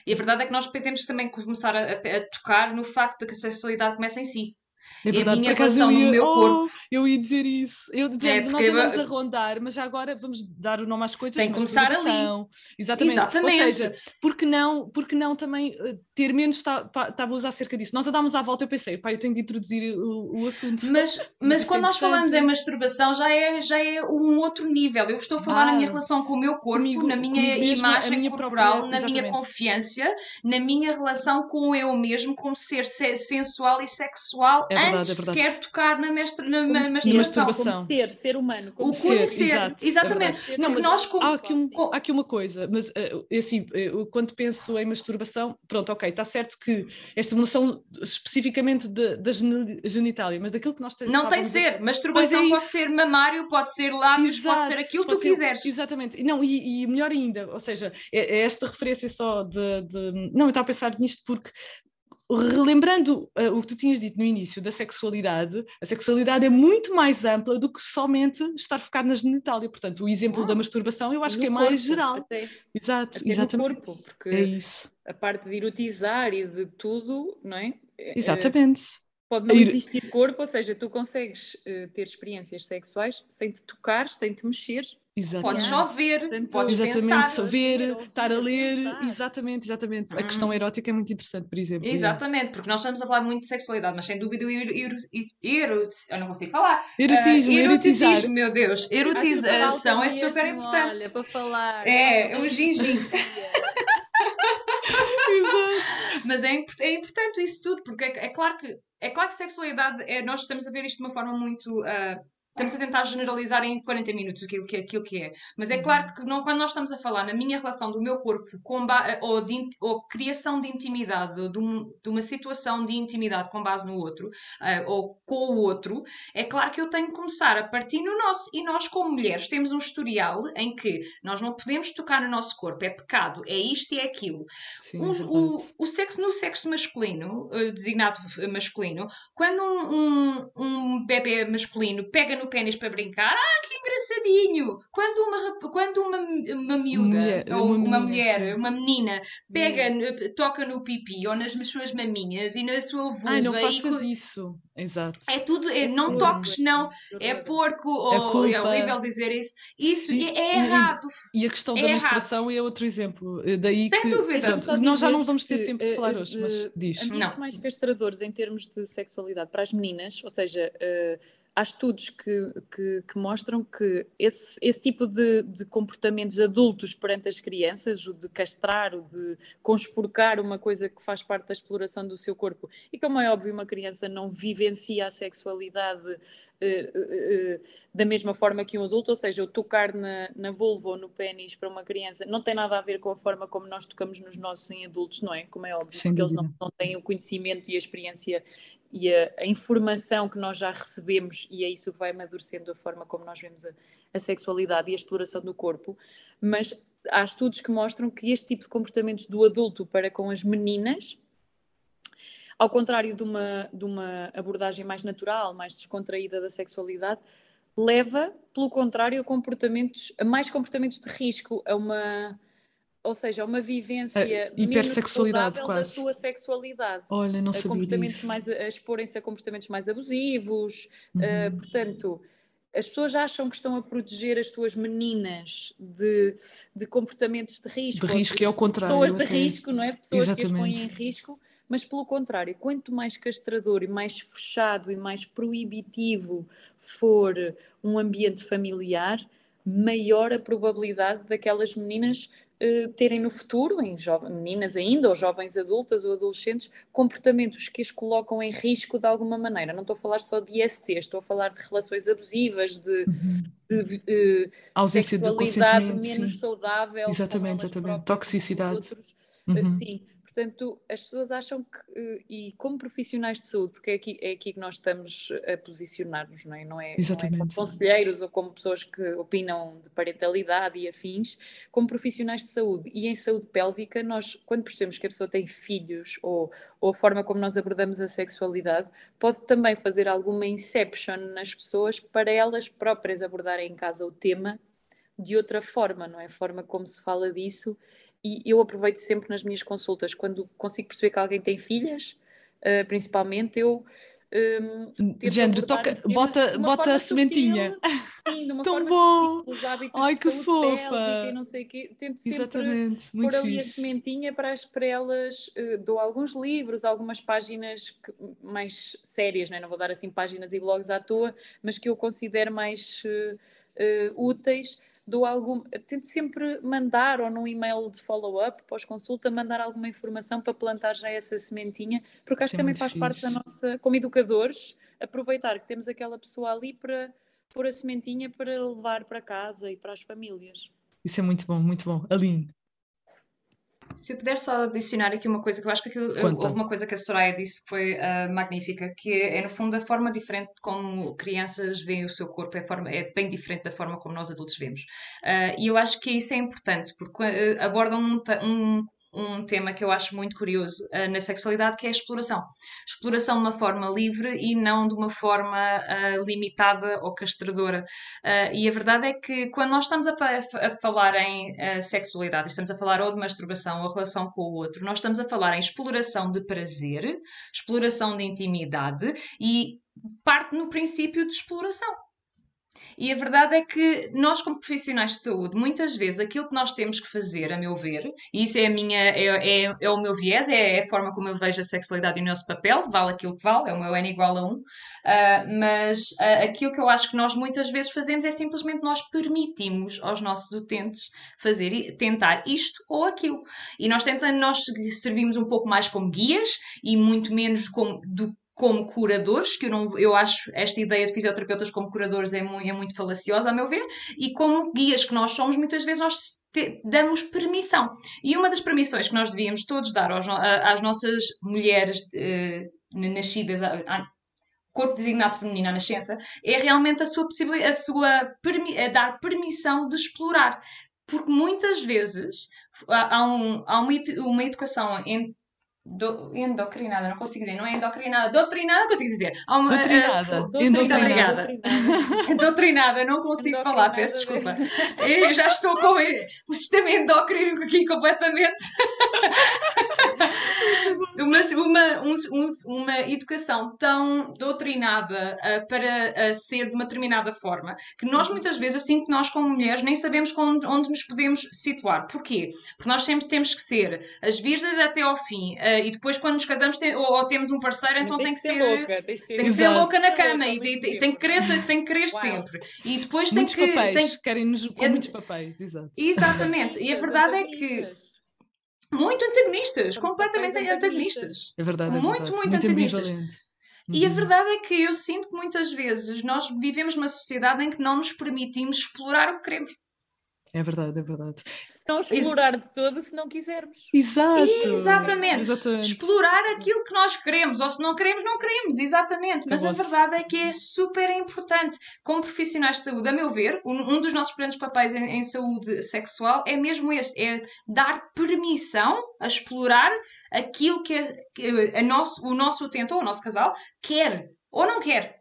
E a verdade é que nós temos que também começar a, a- a tocar no facto de que a sexualidade começa em si. É a verdade, minha por acaso relação eu no ia- meu Oh, corpo. Eu ia dizer isso. Eu dizia, É, nós porque andamos eu- a rondar, mas já agora vamos dar o nome às coisas. Tem que começar ali. Exatamente. Exatamente. Ou seja, porque não, porque não também eh, ter menos tabus acerca disso? Nós andámos à volta, eu pensei, pá, eu tenho de introduzir o, o assunto. Mas, mas quando é nós falamos em masturbação já é, já é um outro nível. Eu estou a falar na minha Ah, relação com o meu corpo, comigo- na minha mesma, a imagem minha corporal, própria- na minha exatamente. confiança, na minha relação com eu mesmo, como ser se- sensual e sexual, É verdade, antes é de verdade. sequer tocar na, mestra, na, Como na ser, masturbação. masturbação. como ser, ser humano. Como O ser, conhecer, exato, é exatamente. Porque Não, nós, mas como, Há aqui, um- há aqui uma coisa, mas eh, assim, eh, eu quando penso em masturbação, pronto, ok, está certo que a estimulação especificamente da geni- genitália, mas daquilo que nós te- não tem de ser. Masturbação é pode ser mamário, pode ser lábios, pode ser Exato, aquilo que tu ser- quiseres. Exatamente. E Não, e, e melhor ainda, ou seja, é, é esta referência só de, de- Não, eu estava a pensar nisto porque relembrando uh, o que tu tinhas dito no início da sexualidade, a sexualidade é muito mais ampla do que somente estar focado na genitália. Portanto, o exemplo ah, da masturbação eu acho que é corpo, mais geral. Até, Exato, até exatamente. No corpo, porque é isso. a parte de erotizar e de tudo, não é? Exatamente. Pode não existir corpo, ou seja, tu consegues uh, ter experiências sexuais sem te tocar, sem te mexer. Exatamente. Podes só ver, Tanto, podes exatamente, pensar. Só ver, estar a ler, exatamente, exatamente. Uhum. A questão erótica é muito interessante, por exemplo. Exatamente, porque nós estamos a falar muito de sexualidade, mas sem dúvida o eu não consigo falar. Erotismo, uh, erotismo, meu Deus. Erotização é super mesmo, importante. Olha, para falar. É, é um gingim. Mas é, é, importante isso tudo, porque é, é, claro que é claro que sexualidade é, nós estamos a ver isto de uma forma muito uh, estamos a tentar generalizar em 40 minutos aquilo que, aquilo que é. Mas é uhum. claro que não, quando nós estamos a falar na minha relação do meu corpo com ou, de, ou criação de intimidade, ou de, um, de, uma situação de intimidade com base no outro, uh, ou com o outro, é claro que eu tenho que começar a partir no nosso. E nós, como mulheres, temos um historial em que nós não podemos tocar no nosso corpo, é pecado, é isto e é aquilo. Sim, um, o, o sexo no sexo masculino, uh, designado masculino, quando um, um, um bebê masculino pega no pênis para brincar, ah, que engraçadinho! Quando uma, quando uma, uma miúda, mulher, ou uma, uma mulher, sim. uma menina, pega, mulher. toca no pipi ou nas suas maminhas e na sua vulva... Ai, não faças e... isso. Exato. É tudo, é, não toques, não, é porco, ou é, é horrível dizer isso. Isso e, é, é errado. E, a questão é da menstruação é outro exemplo. Eh, daí Sem que, dúvida. nós já não vamos ter tempo de falar hoje, mas diz. Ambientes não. mais castradores em termos de sexualidade para as meninas, ou seja... Uh, há estudos que, que, que mostram que esse, esse tipo de, de, comportamentos adultos perante as crianças, o de castrar, o de conspurcar uma coisa que faz parte da exploração do seu corpo, e como é óbvio, uma criança não vivencia a sexualidade eh, eh, eh, da mesma forma que um adulto, ou seja, o tocar na, na vulva ou no pênis para uma criança não tem nada a ver com a forma como nós tocamos nos nossos em adultos, não é? Como é óbvio, Sem porque dúvida. eles não, não têm o conhecimento e a experiência e a, a, informação que nós já recebemos, e é isso que vai amadurecendo a forma como nós vemos a, a sexualidade e a exploração do corpo, mas há estudos que mostram que este tipo de comportamentos do adulto para com as meninas ao contrário de uma, de uma abordagem mais natural, mais descontraída da sexualidade, leva, pelo contrário, a comportamentos, a mais comportamentos de risco, a uma, ou seja, a uma vivência hipersexualidade quase. da sua sexualidade. Olha, não sabia comportamentos disso. mais a exporem-se a comportamentos mais abusivos, uhum. uh, portanto, as pessoas acham que estão a proteger as suas meninas de, de comportamentos de risco. De risco, de, é ao contrário. Pessoas de risco, não é? Pessoas Exatamente. que as põem em risco mas pelo contrário, quanto mais castrador e mais fechado e mais proibitivo for um ambiente familiar, maior a probabilidade daquelas meninas uh, terem no futuro, em meninas ainda, ou jovens adultas ou adolescentes, comportamentos que as colocam em risco de alguma maneira. Não estou a falar só de IST, estou a falar de relações abusivas, de, uhum. de ausência sexualidade de menos sim. saudável, exatamente, exatamente. toxicidade. Outros, uhum. sim, Portanto, as pessoas acham que, eh, e como profissionais de saúde, porque é aqui, é aqui que nós estamos a posicionar-nos, não é? Não é, Exatamente. Não é como conselheiros ou como pessoas que opinam de parentalidade e afins, como profissionais de saúde. E em saúde pélvica, nós, quando percebemos que a pessoa tem filhos ou, ou a forma como nós abordamos a sexualidade, pode também fazer alguma inception nas pessoas para elas próprias abordarem em casa o tema de outra forma, não é? A forma como se fala disso e eu aproveito sempre nas minhas consultas, quando consigo perceber que alguém tem filhas, uh, principalmente, eu. Um, Género, toca, bota, bota a sementinha. Sim, de uma Tão forma bom. os hábitos Ai, de que fofa. e não sei o quê. Tento sempre pôr ali a sementinha para, as, para elas. Uh, dou alguns livros, algumas páginas que, mais sérias, né? não vou dar assim páginas e blogs à toa, mas que eu considero mais uh, uh, úteis dou algum. Tento sempre mandar, ou num e-mail de follow-up, pós-consulta, mandar alguma informação para plantar já essa sementinha, porque acho que é também faz fixe. parte da nossa, como educadores, aproveitar que temos aquela pessoa ali para pôr a sementinha para levar para casa e para as famílias. Isso é muito bom, muito bom. Aline. Se eu puder só adicionar aqui uma coisa, que eu acho que aquilo, houve uma coisa que a Soraya disse que foi uh, magnífica, que é, é, no fundo, a forma diferente como crianças veem o seu corpo, é, forma, é bem diferente da forma como nós adultos vemos. Uh, e eu acho que isso é importante, porque abordam um, um um tema que eu acho muito curioso uh, na sexualidade, que é a exploração. Exploração de uma forma livre e não de uma forma uh, limitada ou castradora. Uh, e a verdade é que quando nós estamos a, fa a falar em sexualidade, estamos a falar ou de masturbação ou relação com o outro, nós estamos a falar em exploração de prazer, exploração de intimidade e parte no princípio de exploração. E a verdade é que nós, como profissionais de saúde, muitas vezes aquilo que nós temos que fazer, a meu ver, e isso é, a minha, é, é, é o meu viés, é, é, a forma como eu vejo a sexualidade e o nosso papel, vale aquilo que vale, é o meu N igual a 1, uh, mas uh, aquilo que eu acho que nós muitas vezes fazemos é simplesmente nós permitimos aos nossos utentes fazer, tentar isto ou aquilo. E nós tentamos, nós servimos um pouco mais como guias e muito menos como, do como curadores, que eu, não, eu acho esta ideia de fisioterapeutas como curadores é muito, é muito falaciosa, a meu ver, e como guias que nós somos, muitas vezes nós te, damos permissão. E uma das permissões que nós devíamos todos dar aos, às nossas mulheres eh, nascidas, a, a, corpo designado feminino à nascença, é realmente a sua possibilidade, a sua a dar permissão de explorar. Porque muitas vezes há, um, há uma, uma educação em, do, endocrinada, não consigo dizer, não é endocrinada, doutrinada, consigo dizer. Uma, doutrinada. Uh, muito obrigada. Doutrinada, não consigo falar, peço desculpa. Eu já estou com o sistema endócrino aqui completamente. uma, uma, um, um, uma educação tão doutrinada uh, para uh, ser de uma determinada forma que nós uhum. muitas vezes, eu sinto que nós como mulheres nem sabemos onde, onde nos podemos situar. Porquê? Porque nós sempre temos que ser as virgens até ao fim e depois, quando nos casamos tem, ou, ou, temos um parceiro, então tem que ser, louca, tem que ser, tem que ser louca na cama e tem, tem, tem, que querer, tem que querer sempre. E depois muitos tem que. Papéis, tem, querem-nos com é, muitos papéis, exato. Exatamente. e a verdade é que. Muito antagonistas, completamente antagonistas. É verdade. É muito, verdade. muito, muito antagonistas. E a uhum. verdade é que eu sinto que muitas vezes nós vivemos numa sociedade em que não nos permitimos explorar o que queremos. É verdade, é verdade não explorar de todo se não quisermos. Exato. Exatamente. Exatamente. Explorar aquilo que nós queremos, ou se não queremos, não queremos, exatamente. Mas a verdade é que é super importante. Como profissionais de saúde, a meu ver, um dos nossos grandes papéis em, em saúde sexual é mesmo esse: é dar permissão a explorar aquilo que, a, que a nosso, o nosso utente ou o nosso casal quer ou não quer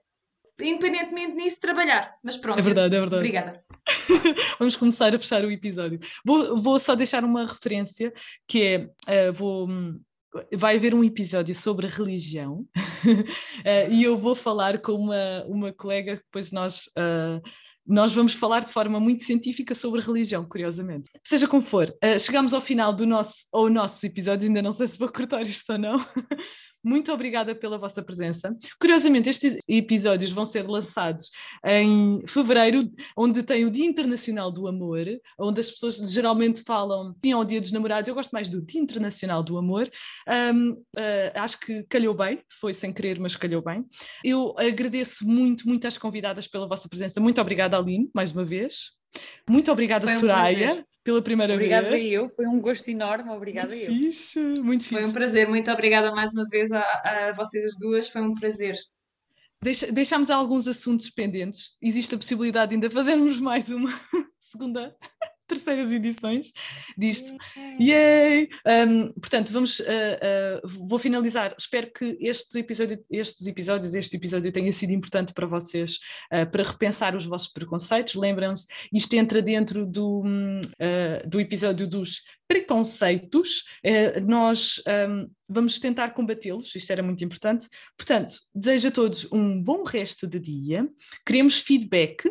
independentemente nisso, trabalhar. Mas pronto. É verdade, é verdade. Obrigada. Vamos começar a fechar o episódio. Vou, vou só deixar uma referência que é, uh, vou, vai haver um episódio sobre religião uh, e eu vou falar com uma, uma colega que depois nós... Uh, nós vamos falar de forma muito científica sobre religião, curiosamente. Seja como for, uh, chegamos ao final do nosso, ou nossos episódios, ainda não sei se vou cortar isto ou não, muito obrigada pela vossa presença. Curiosamente, estes episódios vão ser lançados em fevereiro, onde tem o Dia Internacional do Amor, onde as pessoas geralmente falam sim ao Dia dos Namorados. Eu gosto mais do Dia Internacional do Amor. Um, uh, acho que calhou bem, foi sem querer, mas calhou bem. Eu agradeço muito, muito às convidadas pela vossa presença. Muito obrigada, Aline, mais uma vez. Muito obrigada, um Soraya. Prazer pela primeira obrigada vez. Obrigada eu, foi um gosto enorme, obrigada muito eu. Fixe, muito fixe. Foi um prazer, muito obrigada mais uma vez a, a vocês as duas, foi um prazer. Deixa, deixámos alguns assuntos pendentes, existe a possibilidade de ainda fazermos mais uma segunda terceiras edições disto. Yay! Um, portanto, vamos, uh, uh, vou finalizar. Espero que este episódio, estes episódios, este episódio tenha sido importante para vocês, uh, para repensar os vossos preconceitos. Lembram-se, isto entra dentro do, do episódio dos preconceitos. nós um, vamos tentar combatê-los, isto era muito importante. Portanto, desejo a todos um bom resto de dia. Queremos feedback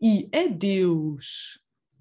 e adeus!